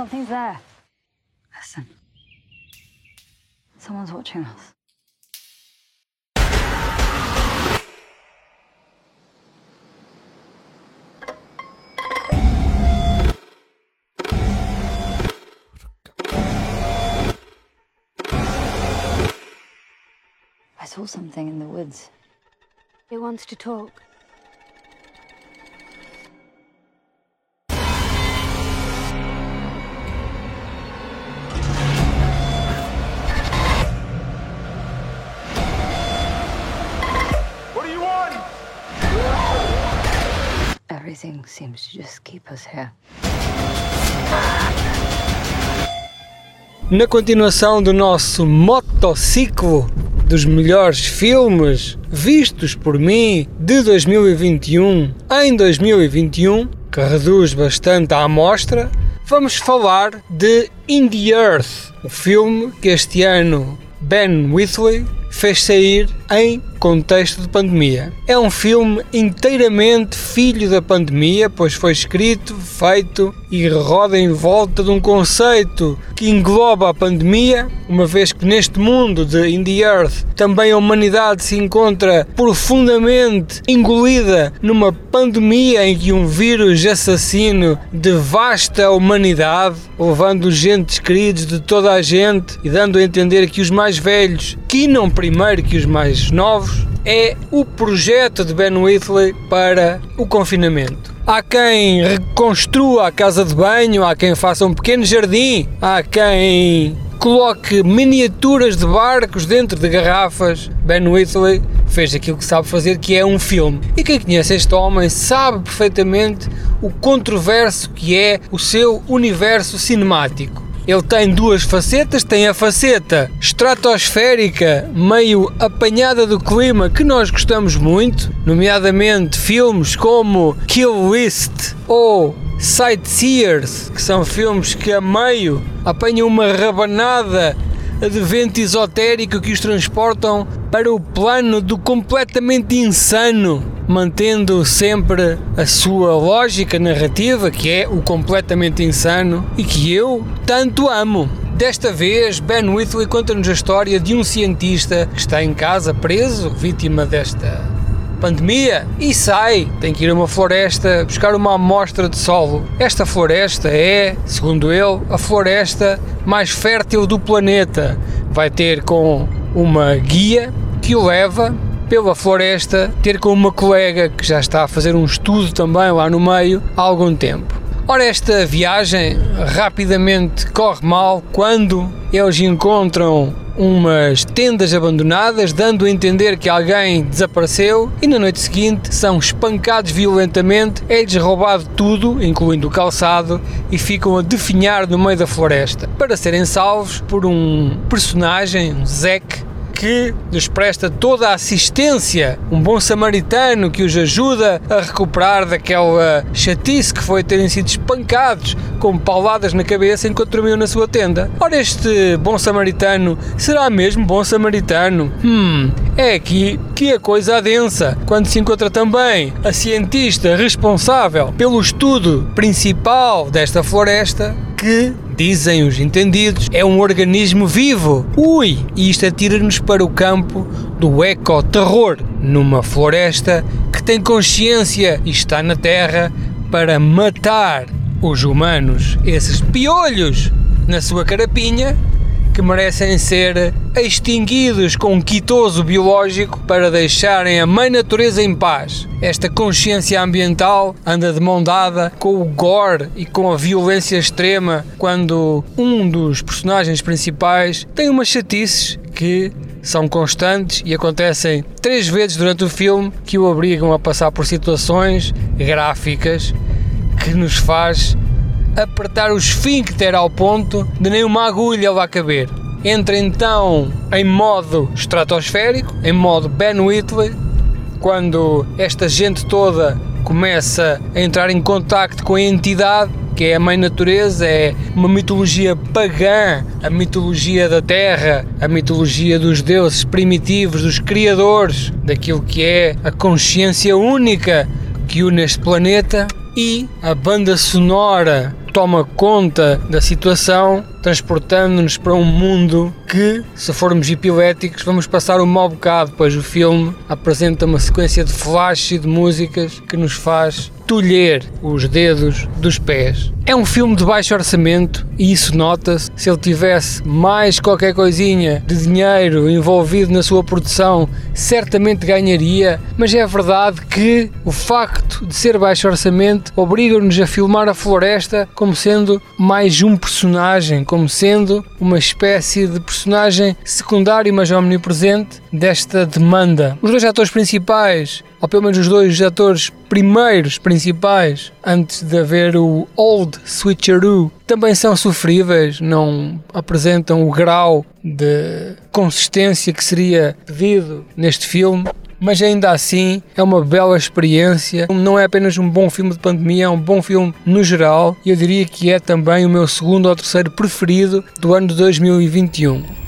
Something's there. Listen. Someone's watching us. I saw something in the woods. It wants to talk. Everything seems to just keep us here. Na continuação do nosso motociclo dos melhores filmes vistos por mim de 2021 em 2021, que reduz bastante a amostra, vamos falar de In the Earth, o filme que este ano Ben Wheatley fez sair em contexto de pandemia. É um filme inteiramente filho da pandemia, pois foi escrito, feito e roda em volta de um conceito que engloba a pandemia, uma vez que neste mundo de In the Earth também a humanidade se encontra profundamente engolida numa pandemia em que um vírus assassino devasta a humanidade, levando os entes queridos de toda a gente e dando a entender que os mais velhos quinam primeiro que os mais novos, é o projeto de Ben Whitley para o confinamento. Há quem reconstrua a casa de banho, há quem faça um pequeno jardim, há quem coloque miniaturas de barcos dentro de garrafas. Ben Whitley fez aquilo que sabe fazer, que é um filme. E quem conhece este homem sabe perfeitamente o controverso que é o seu universo cinemático. Ele tem duas facetas, tem a faceta estratosférica, meio apanhada do clima, que nós gostamos muito, nomeadamente filmes como Kill List ou Sightseers, que são filmes que a meio apanham uma rabanada de vento esotérico que os transportam para o plano do completamente insano, mantendo sempre a sua lógica narrativa, que é o completamente insano e que eu tanto amo. Desta vez, Ben Whitley conta-nos a história de um cientista que está em casa preso, vítima desta pandemia, e sai, tem que ir a uma floresta buscar uma amostra de solo. Esta floresta é, segundo ele, a floresta mais fértil do planeta. Vai ter com uma guia que o leva pela floresta, ter com uma colega que já está a fazer um estudo também lá no meio há algum tempo. Ora, esta viagem rapidamente corre mal quando eles encontram umas tendas abandonadas, dando a entender que alguém desapareceu, e na noite seguinte são espancados violentamente, é-lhes roubado tudo, incluindo o calçado, e ficam a definhar no meio da floresta, para serem salvos por um personagem, um Zek, que lhes presta toda a assistência, um bom samaritano que os ajuda a recuperar daquela chatice que foi terem sido espancados com pauladas na cabeça enquanto dormiam na sua tenda. Ora, este bom samaritano será mesmo bom samaritano? Hum, é aqui que a coisa adensa, quando se encontra também a cientista responsável pelo estudo principal desta floresta, que, dizem os entendidos, é um organismo vivo. Ui! E isto atira-nos para o campo do ecoterror, numa floresta que tem consciência e está na Terra para matar os humanos, esses piolhos na sua carapinha, que merecem ser extinguidos com um quitoso biológico para deixarem a mãe natureza em paz. Esta consciência ambiental anda de mão dada com o gore e com a violência extrema quando um dos personagens principais tem umas chatices que são constantes e acontecem três vezes durante o filme que o obrigam a passar por situações gráficas que nos faz apertar o esfíncter ao ponto de nem uma agulha lá caber. Entra então em modo estratosférico, em modo Ben Whitley, quando esta gente toda começa a entrar em contacto com a entidade que é a mãe natureza, é uma mitologia pagã, a mitologia da terra, a mitologia dos deuses primitivos, dos criadores, daquilo que é a consciência única que une este planeta e a banda sonora toma conta da situação, transportando-nos para um mundo que, se formos epiléticos, vamos passar um mau bocado, pois o filme apresenta uma sequência de flash e de músicas que nos faz tolher os dedos dos pés. É um filme de baixo orçamento e isso nota-se. Se ele tivesse mais qualquer coisinha de dinheiro envolvido na sua produção, certamente ganharia, mas é verdade que o facto de ser baixo orçamento obriga-nos a filmar a floresta como sendo mais um personagem, como sendo uma espécie de personagem secundário, mas omnipresente desta demanda. Os dois atores principais ou pelo menos os dois atores primeiros principais, antes de haver o Old Switcheroo, também são sofríveis, não apresentam o grau de consistência que seria pedido neste filme. Mas ainda assim é uma bela experiência. Não é apenas um bom filme de pandemia, é um bom filme no geral. E eu diria que é também o meu segundo ou terceiro preferido do ano de 2021.